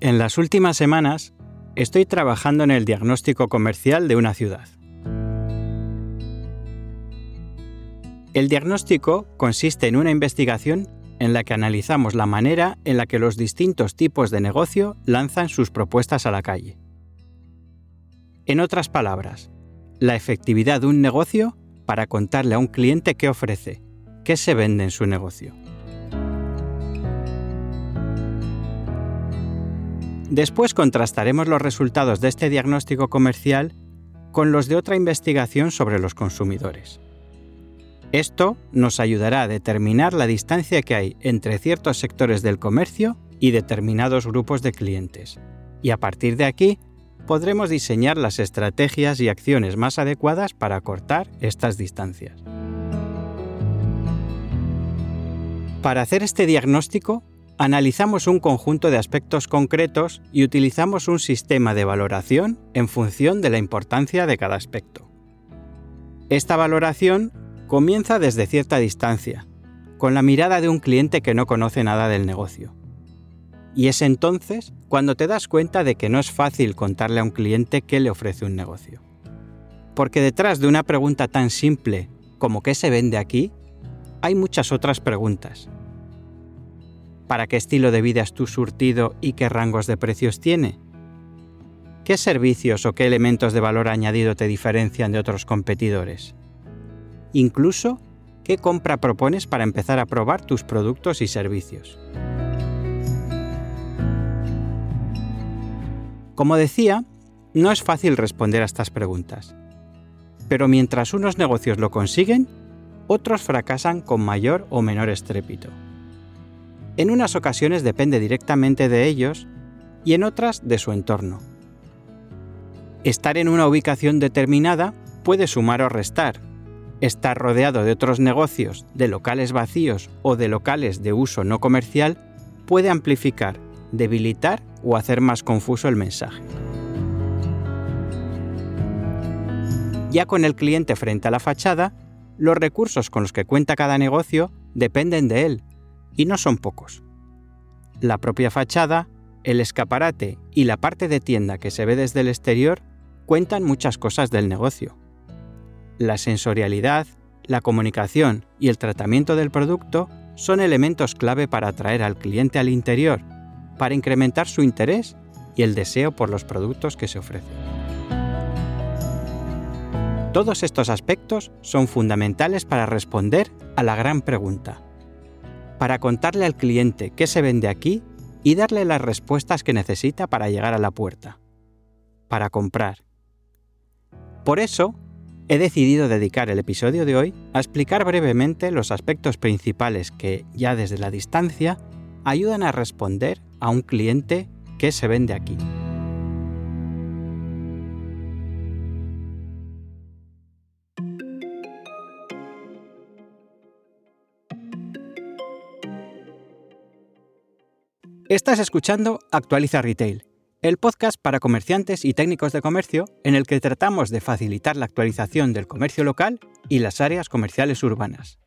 En las últimas semanas estoy trabajando en el diagnóstico comercial de una ciudad. El diagnóstico consiste en una investigación en la que analizamos la manera en la que los distintos tipos de negocio lanzan sus propuestas a la calle. En otras palabras, la efectividad de un negocio para contarle a un cliente qué ofrece, qué se vende en su negocio. Después contrastaremos los resultados de este diagnóstico comercial con los de otra investigación sobre los consumidores. Esto nos ayudará a determinar la distancia que hay entre ciertos sectores del comercio y determinados grupos de clientes. Y a partir de aquí, podremos diseñar las estrategias y acciones más adecuadas para acortar estas distancias. Para hacer este diagnóstico, analizamos un conjunto de aspectos concretos y utilizamos un sistema de valoración en función de la importancia de cada aspecto. Esta valoración comienza desde cierta distancia, con la mirada de un cliente que no conoce nada del negocio. Y es entonces cuando te das cuenta de que no es fácil contarle a un cliente qué le ofrece un negocio. Porque detrás de una pregunta tan simple como ¿qué se vende aquí? hay muchas otras preguntas. ¿Para qué estilo de vida es tu surtido y qué rangos de precios tiene? ¿Qué servicios o qué elementos de valor añadido te diferencian de otros competidores? Incluso, ¿qué compra propones para empezar a probar tus productos y servicios? Como decía, no es fácil responder a estas preguntas. Pero mientras unos negocios lo consiguen, otros fracasan con mayor o menor estrépito. En unas ocasiones depende directamente de ellos y en otras de su entorno. Estar en una ubicación determinada puede sumar o restar, estar rodeado de otros negocios, de locales vacíos o de locales de uso no comercial puede amplificar, debilitar o hacer más confuso el mensaje. Ya con el cliente frente a la fachada, los recursos con los que cuenta cada negocio dependen de él, y no son pocos. La propia fachada, el escaparate y la parte de tienda que se ve desde el exterior cuentan muchas cosas del negocio la sensorialidad, la comunicación y el tratamiento del producto son elementos clave para atraer al cliente al interior, para incrementar su interés y el deseo por los productos que se ofrecen. Todos estos aspectos son fundamentales para responder a la gran pregunta, para contarle al cliente qué se vende aquí y darle las respuestas que necesita para llegar a la puerta, para comprar. Por eso, he decidido dedicar el episodio de hoy a explicar brevemente los aspectos principales que, ya desde la distancia, ayudan a responder a un cliente que se vende aquí. Estás escuchando Actualiza Retail, el podcast para comerciantes y técnicos de comercio en el que tratamos de facilitar la actualización del comercio local y las áreas comerciales urbanas.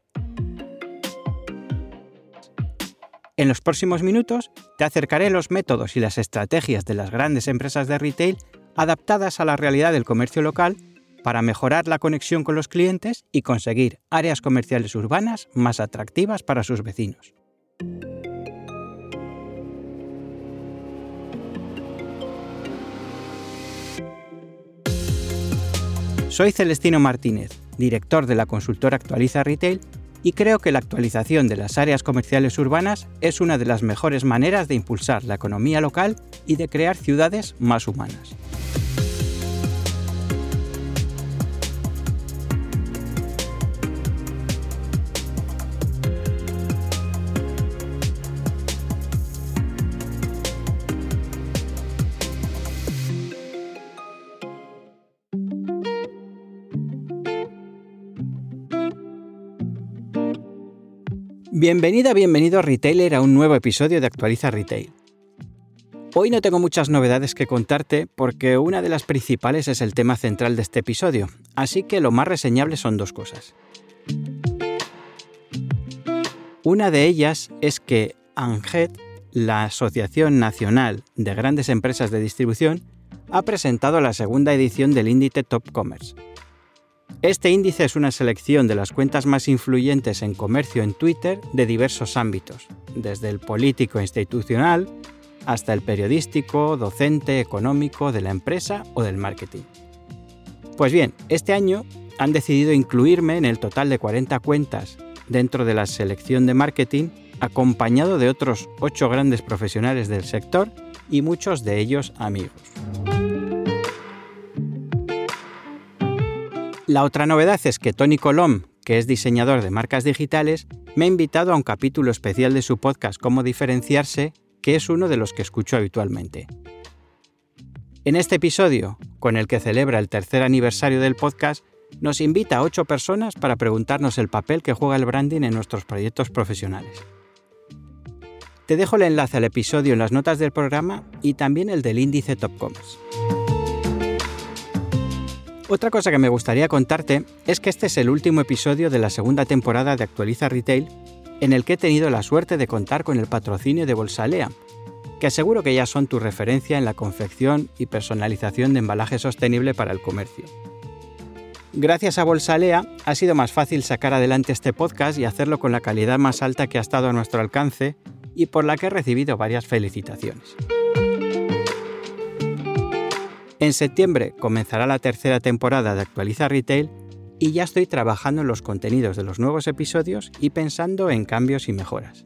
En los próximos minutos te acercaré los métodos y las estrategias de las grandes empresas de retail adaptadas a la realidad del comercio local para mejorar la conexión con los clientes y conseguir áreas comerciales urbanas más atractivas para sus vecinos. Soy Celestino Martínez, director de la consultora Actualiza Retail, y creo que la actualización de las áreas comerciales urbanas es una de las mejores maneras de impulsar la economía local y de crear ciudades más humanas. Bienvenida, bienvenido retailer a un nuevo episodio de Actualiza Retail. Hoy no tengo muchas novedades que contarte porque una de las principales es el tema central de este episodio, así que lo más reseñable son dos cosas. Una de ellas es que Anget, la Asociación Nacional de Grandes Empresas de Distribución ha presentado la segunda edición del índice Top Commerce. Este índice es una selección de las cuentas más influyentes en comercio en Twitter de diversos ámbitos, desde el político e institucional hasta el periodístico, docente, económico, de la empresa o del marketing. Pues bien, este año han decidido incluirme en el total de 40 cuentas dentro de la selección de marketing, acompañado de otros 8 grandes profesionales del sector y muchos de ellos amigos. La otra novedad es que Tony Colom, que es diseñador de marcas digitales, me ha invitado a un capítulo especial de su podcast Cómo diferenciarse, que es uno de los que escucho habitualmente. En este episodio, con el que celebra el tercer aniversario del podcast, nos invita a ocho personas para preguntarnos el papel que juega el branding en nuestros proyectos profesionales. Te dejo el enlace al episodio en las notas del programa y también el del índice Top Commerce. Otra cosa que me gustaría contarte es que este es el último episodio de la segunda temporada de Actualiza Retail en el que he tenido la suerte de contar con el patrocinio de Bolsalea, que aseguro que ya son tu referencia en la confección y personalización de embalaje sostenible para el comercio. Gracias a Bolsalea ha sido más fácil sacar adelante este podcast y hacerlo con la calidad más alta que ha estado a nuestro alcance y por la que he recibido varias felicitaciones. En septiembre comenzará la tercera temporada de Actualiza Retail y ya estoy trabajando en los contenidos de los nuevos episodios y pensando en cambios y mejoras.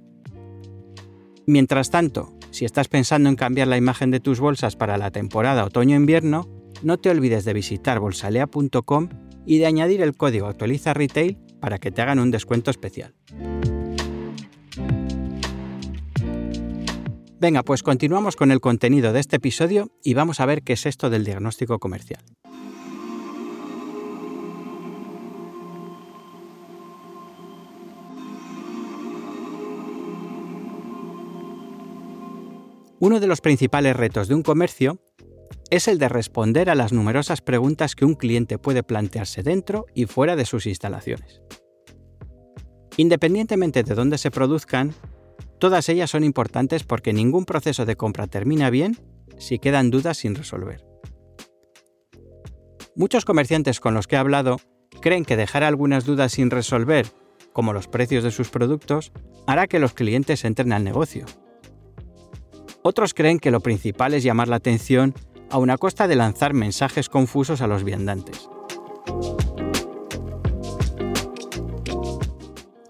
Mientras tanto, si estás pensando en cambiar la imagen de tus bolsas para la temporada otoño-invierno, no te olvides de visitar bolsalea.com y de añadir el código Actualiza Retail para que te hagan un descuento especial. Venga, pues continuamos con el contenido de este episodio y vamos a ver qué es esto del diagnóstico comercial. Uno de los principales retos de un comercio es el de responder a las numerosas preguntas que un cliente puede plantearse dentro y fuera de sus instalaciones. Independientemente de dónde se produzcan, todas ellas son importantes porque ningún proceso de compra termina bien si quedan dudas sin resolver. Muchos comerciantes con los que he hablado creen que dejar algunas dudas sin resolver, como los precios de sus productos, hará que los clientes entren al negocio, otros creen que lo principal es llamar la atención a una costa de lanzar mensajes confusos a los viandantes.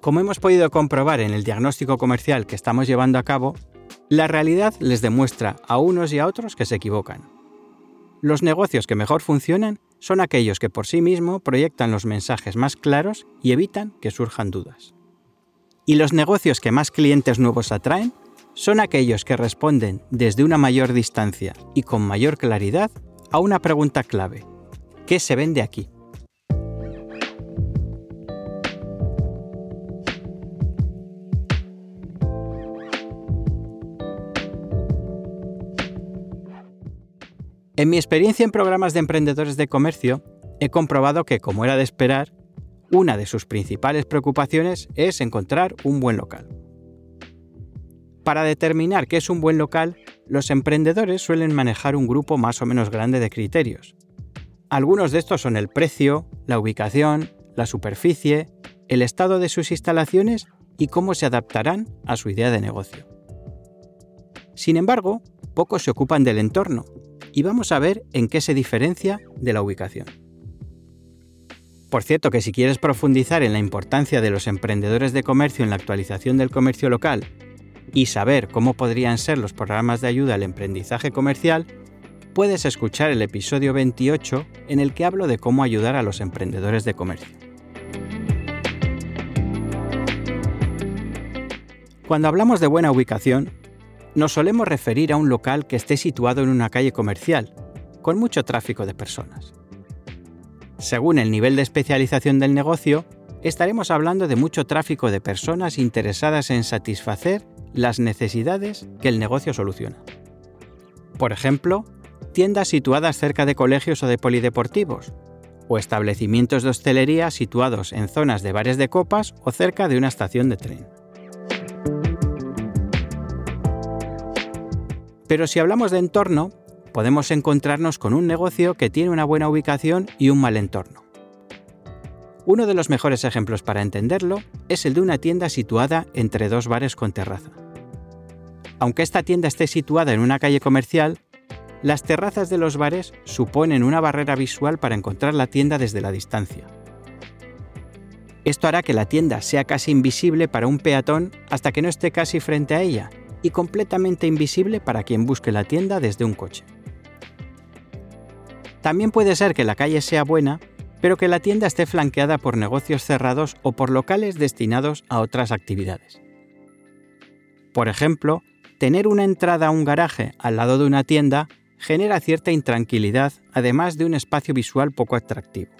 Como hemos podido comprobar en el diagnóstico comercial que estamos llevando a cabo, la realidad les demuestra a unos y a otros que se equivocan. Los negocios que mejor funcionan son aquellos que por sí mismos proyectan los mensajes más claros y evitan que surjan dudas. Y los negocios que más clientes nuevos atraen son aquellos que responden desde una mayor distancia y con mayor claridad a una pregunta clave. ¿Qué se vende aquí? En mi experiencia en programas de emprendedores de comercio, he comprobado que, como era de esperar, una de sus principales preocupaciones es encontrar un buen local. Para determinar qué es un buen local, los emprendedores suelen manejar un grupo más o menos grande de criterios. Algunos de estos son el precio, la ubicación, la superficie, el estado de sus instalaciones y cómo se adaptarán a su idea de negocio. Sin embargo, pocos se ocupan del entorno y vamos a ver en qué se diferencia de la ubicación. Por cierto que si quieres profundizar en la importancia de los emprendedores de comercio en la actualización del comercio local y saber cómo podrían ser los programas de ayuda al emprendizaje comercial, puedes escuchar el episodio 28 en el que hablo de cómo ayudar a los emprendedores de comercio. Cuando hablamos de buena ubicación, nos solemos referir a un local que esté situado en una calle comercial, con mucho tráfico de personas. Según el nivel de especialización del negocio, estaremos hablando de mucho tráfico de personas interesadas en satisfacer las necesidades que el negocio soluciona. Por ejemplo, tiendas situadas cerca de colegios o de polideportivos, o establecimientos de hostelería situados en zonas de bares de copas o cerca de una estación de tren. Pero si hablamos de entorno, podemos encontrarnos con un negocio que tiene una buena ubicación y un mal entorno. Uno de los mejores ejemplos para entenderlo es el de una tienda situada entre dos bares con terraza. Aunque esta tienda esté situada en una calle comercial, las terrazas de los bares suponen una barrera visual para encontrar la tienda desde la distancia. Esto hará que la tienda sea casi invisible para un peatón hasta que no esté casi frente a ella y completamente invisible para quien busque la tienda desde un coche. También puede ser que la calle sea buena, pero que la tienda esté flanqueada por negocios cerrados o por locales destinados a otras actividades. Por ejemplo, tener una entrada a un garaje al lado de una tienda genera cierta intranquilidad, además de un espacio visual poco atractivo.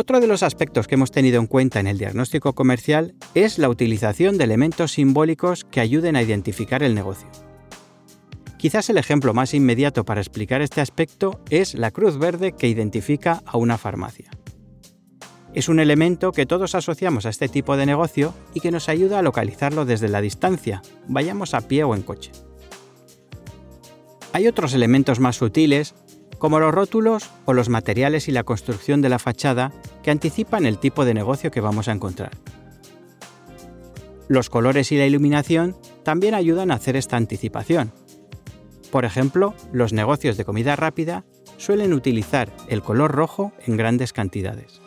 Otro de los aspectos que hemos tenido en cuenta en el diagnóstico comercial es la utilización de elementos simbólicos que ayuden a identificar el negocio. Quizás el ejemplo más inmediato para explicar este aspecto es la cruz verde que identifica a una farmacia. Es un elemento que todos asociamos a este tipo de negocio y que nos ayuda a localizarlo desde la distancia, vayamos a pie o en coche. Hay otros elementos más sutiles como los rótulos o los materiales y la construcción de la fachada que anticipan el tipo de negocio que vamos a encontrar. Los colores y la iluminación también ayudan a hacer esta anticipación. Por ejemplo, los negocios de comida rápida suelen utilizar el color rojo en grandes cantidades.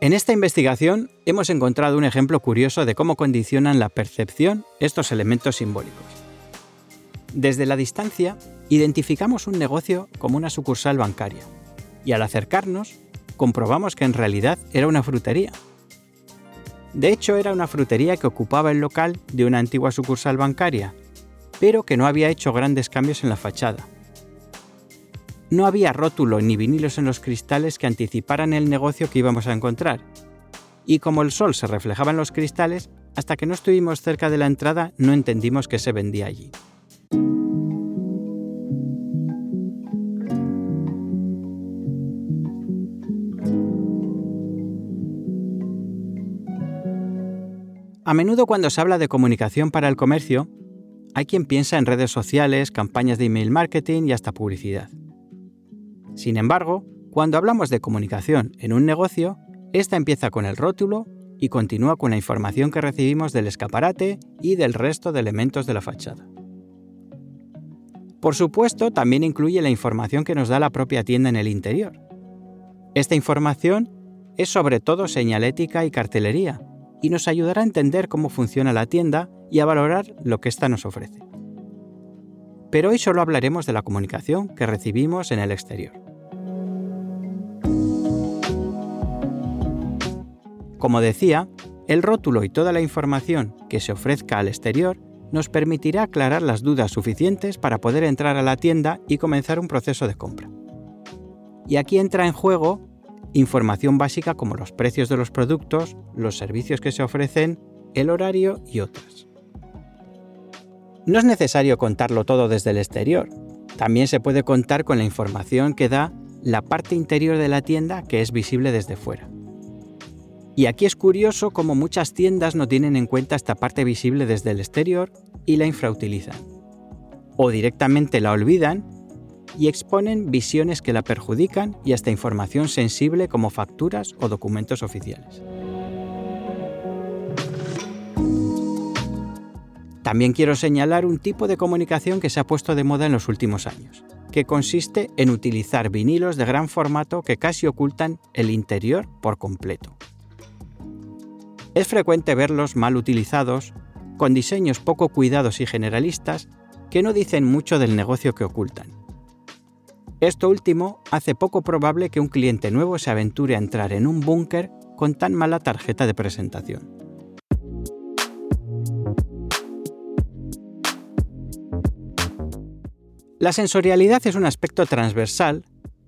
En esta investigación hemos encontrado un ejemplo curioso de cómo condicionan la percepción estos elementos simbólicos. Desde la distancia, identificamos un negocio como una sucursal bancaria y al acercarnos, comprobamos que en realidad era una frutería. De hecho, era una frutería que ocupaba el local de una antigua sucursal bancaria, pero que no había hecho grandes cambios en la fachada. No había rótulo ni vinilos en los cristales que anticiparan el negocio que íbamos a encontrar. Y como el sol se reflejaba en los cristales, hasta que no estuvimos cerca de la entrada no entendimos qué se vendía allí. A menudo cuando se habla de comunicación para el comercio, hay quien piensa en redes sociales, campañas de email marketing y hasta publicidad. Sin embargo, cuando hablamos de comunicación en un negocio, esta empieza con el rótulo y continúa con la información que recibimos del escaparate y del resto de elementos de la fachada. Por supuesto, también incluye la información que nos da la propia tienda en el interior. Esta información es sobre todo señalética y cartelería, y nos ayudará a entender cómo funciona la tienda y a valorar lo que ésta nos ofrece. Pero hoy solo hablaremos de la comunicación que recibimos en el exterior. Como decía, el rótulo y toda la información que se ofrezca al exterior nos permitirá aclarar las dudas suficientes para poder entrar a la tienda y comenzar un proceso de compra. Y aquí entra en juego información básica como los precios de los productos, los servicios que se ofrecen, el horario y otras. No es necesario contarlo todo desde el exterior, también se puede contar con la información que da la parte interior de la tienda que es visible desde fuera. Y aquí es curioso cómo muchas tiendas no tienen en cuenta esta parte visible desde el exterior y la infrautilizan. O directamente la olvidan y exponen visiones que la perjudican y hasta información sensible como facturas o documentos oficiales. También quiero señalar un tipo de comunicación que se ha puesto de moda en los últimos años, que consiste en utilizar vinilos de gran formato que casi ocultan el interior por completo. Es frecuente verlos mal utilizados, con diseños poco cuidados y generalistas que no dicen mucho del negocio que ocultan esto último hace poco probable que un cliente nuevo se aventure a entrar en un búnker con tan mala tarjeta de presentación. La sensorialidad es un aspecto transversal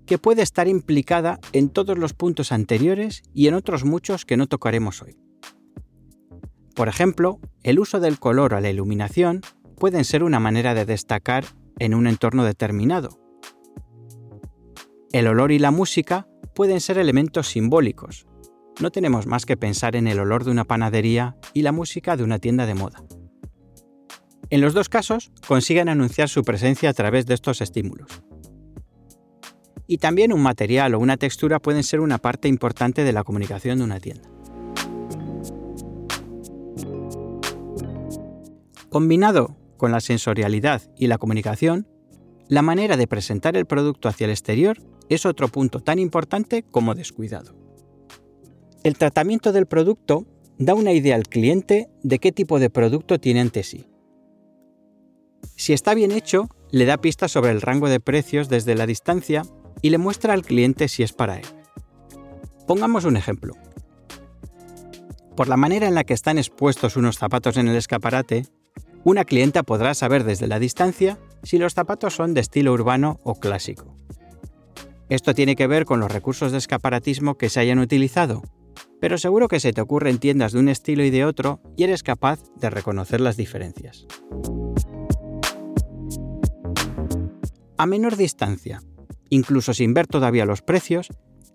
que puede estar implicada en todos los puntos anteriores y en otros muchos que no tocaremos hoy. Por ejemplo, el uso del color o la iluminación pueden ser una manera de destacar en un entorno determinado. El olor y la música pueden ser elementos simbólicos. No tenemos más que pensar en el olor de una panadería y la música de una tienda de moda. En los dos casos consiguen anunciar su presencia a través de estos estímulos. Y también un material o una textura pueden ser una parte importante de la comunicación de una tienda. Combinado con la sensorialidad y la comunicación, la manera de presentar el producto hacia el exterior es otro punto tan importante como descuidado. El tratamiento del producto da una idea al cliente de qué tipo de producto tiene ante sí. Si está bien hecho, le da pistas sobre el rango de precios desde la distancia y le muestra al cliente si es para él. Pongamos un ejemplo. Por la manera en la que están expuestos unos zapatos en el escaparate, una clienta podrá saber desde la distancia si los zapatos son de estilo urbano o clásico. Esto tiene que ver con los recursos de escaparatismo que se hayan utilizado, pero seguro que se te ocurren tiendas de un estilo y de otro y eres capaz de reconocer las diferencias. A menor distancia, incluso sin ver todavía los precios,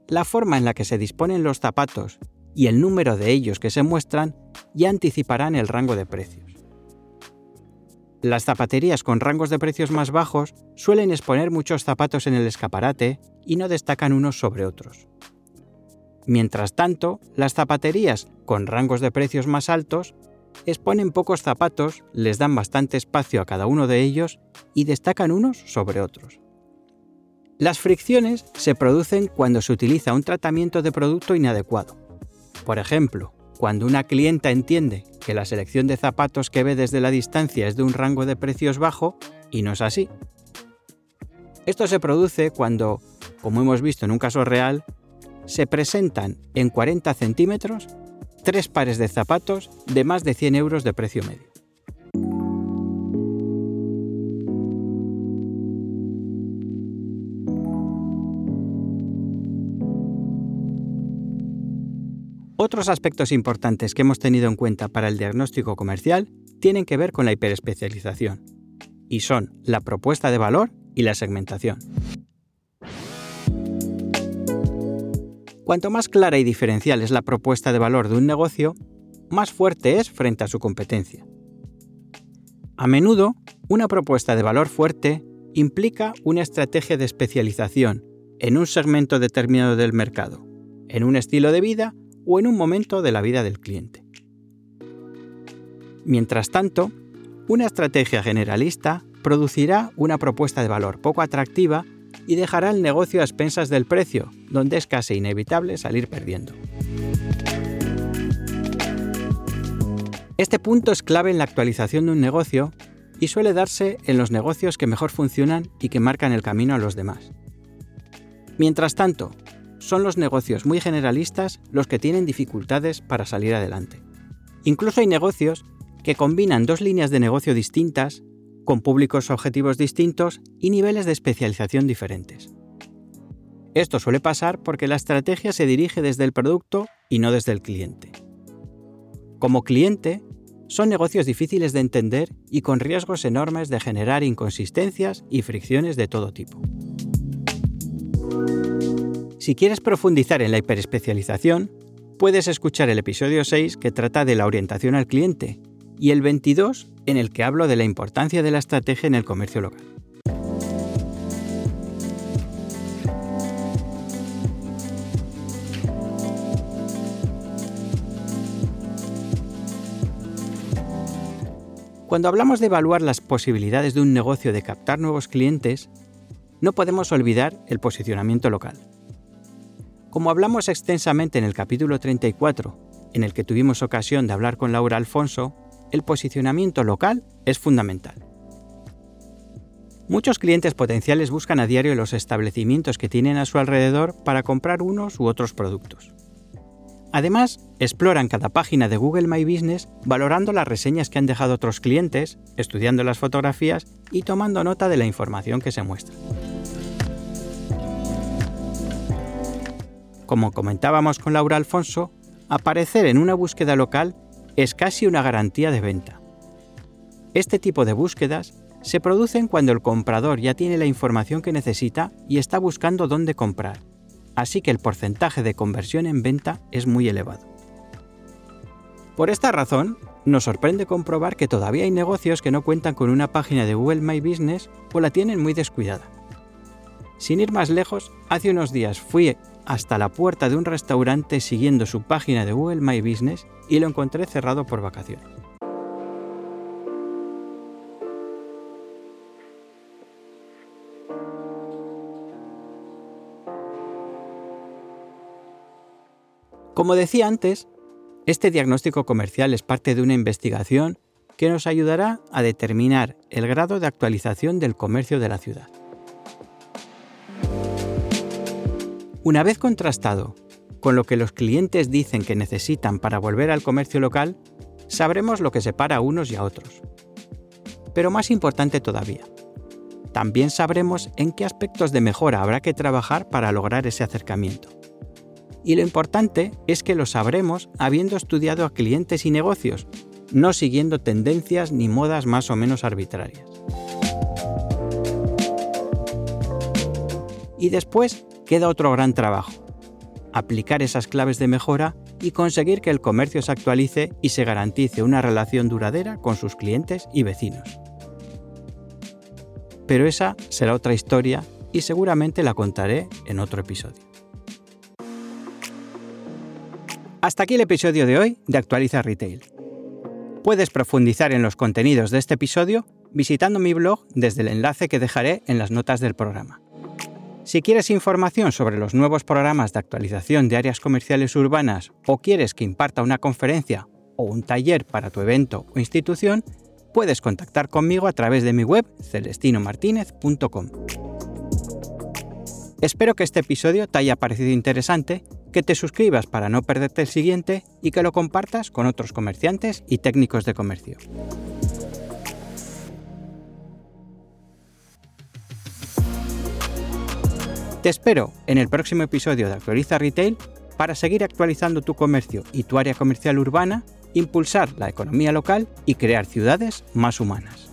la forma en la que se disponen los zapatos y el número de ellos que se muestran ya anticiparán el rango de precios. Las zapaterías con rangos de precios más bajos suelen exponer muchos zapatos en el escaparate y no destacan unos sobre otros. Mientras tanto, las zapaterías con rangos de precios más altos exponen pocos zapatos, les dan bastante espacio a cada uno de ellos y destacan unos sobre otros. Las fricciones se producen cuando se utiliza un tratamiento de producto inadecuado. Por ejemplo, cuando una clienta entiende que la selección de zapatos que ve desde la distancia es de un rango de precios bajo y no es así. Esto se produce cuando, como hemos visto en un caso real, se presentan en 40 centímetros tres pares de zapatos de más de 100 euros de precio medio. Otros aspectos importantes que hemos tenido en cuenta para el diagnóstico comercial tienen que ver con la hiperespecialización, y son la propuesta de valor y la segmentación. Cuanto más clara y diferencial es la propuesta de valor de un negocio, más fuerte es frente a su competencia. A menudo, una propuesta de valor fuerte implica una estrategia de especialización en un segmento determinado del mercado, en un estilo de vida o en un momento de la vida del cliente. Mientras tanto, una estrategia generalista producirá una propuesta de valor poco atractiva y dejará el negocio a expensas del precio, donde es casi inevitable salir perdiendo. Este punto es clave en la actualización de un negocio y suele darse en los negocios que mejor funcionan y que marcan el camino a los demás. Mientras tanto, son los negocios muy generalistas los que tienen dificultades para salir adelante. Incluso hay negocios que combinan dos líneas de negocio distintas, con públicos objetivos distintos y niveles de especialización diferentes. Esto suele pasar porque la estrategia se dirige desde el producto y no desde el cliente. Como cliente, son negocios difíciles de entender y con riesgos enormes de generar inconsistencias y fricciones de todo tipo. Si quieres profundizar en la hiperespecialización, puedes escuchar el episodio 6 que trata de la orientación al cliente y el 22 en el que hablo de la importancia de la estrategia en el comercio local. Cuando hablamos de evaluar las posibilidades de un negocio de captar nuevos clientes, no podemos olvidar el posicionamiento local. Como hablamos extensamente en el capítulo 34, en el que tuvimos ocasión de hablar con Laura Alfonso, el posicionamiento local es fundamental. Muchos clientes potenciales buscan a diario los establecimientos que tienen a su alrededor para comprar unos u otros productos. Además, exploran cada página de Google My Business valorando las reseñas que han dejado otros clientes, estudiando las fotografías y tomando nota de la información que se muestra. Como comentábamos con Laura Alfonso, aparecer en una búsqueda local es casi una garantía de venta. Este tipo de búsquedas se producen cuando el comprador ya tiene la información que necesita y está buscando dónde comprar, así que el porcentaje de conversión en venta es muy elevado. Por esta razón, nos sorprende comprobar que todavía hay negocios que no cuentan con una página de Google My Business o la tienen muy descuidada. Sin ir más lejos, hace unos días fui hasta la puerta de un restaurante siguiendo su página de Google My Business y lo encontré cerrado por vacaciones. Como decía antes, este diagnóstico comercial es parte de una investigación que nos ayudará a determinar el grado de actualización del comercio de la ciudad. Una vez contrastado con lo que los clientes dicen que necesitan para volver al comercio local, sabremos lo que separa a unos y a otros. Pero más importante todavía, también sabremos en qué aspectos de mejora habrá que trabajar para lograr ese acercamiento. Y lo importante es que lo sabremos habiendo estudiado a clientes y negocios, no siguiendo tendencias ni modas más o menos arbitrarias. Y después queda otro gran trabajo, aplicar esas claves de mejora y conseguir que el comercio se actualice y se garantice una relación duradera con sus clientes y vecinos. Pero esa será otra historia y seguramente la contaré en otro episodio. Hasta aquí el episodio de hoy de Actualiza Retail. Puedes profundizar en los contenidos de este episodio visitando mi blog desde el enlace que dejaré en las notas del programa. Si quieres información sobre los nuevos programas de actualización de áreas comerciales urbanas o quieres que imparta una conferencia o un taller para tu evento o institución, puedes contactar conmigo a través de mi web celestinomartinez.com. Espero que este episodio te haya parecido interesante que te suscribas para no perderte el siguiente y que lo compartas con otros comerciantes y técnicos de comercio. Te espero en el próximo episodio de Actualiza Retail para seguir actualizando tu comercio y tu área comercial urbana, impulsar la economía local y crear ciudades más humanas.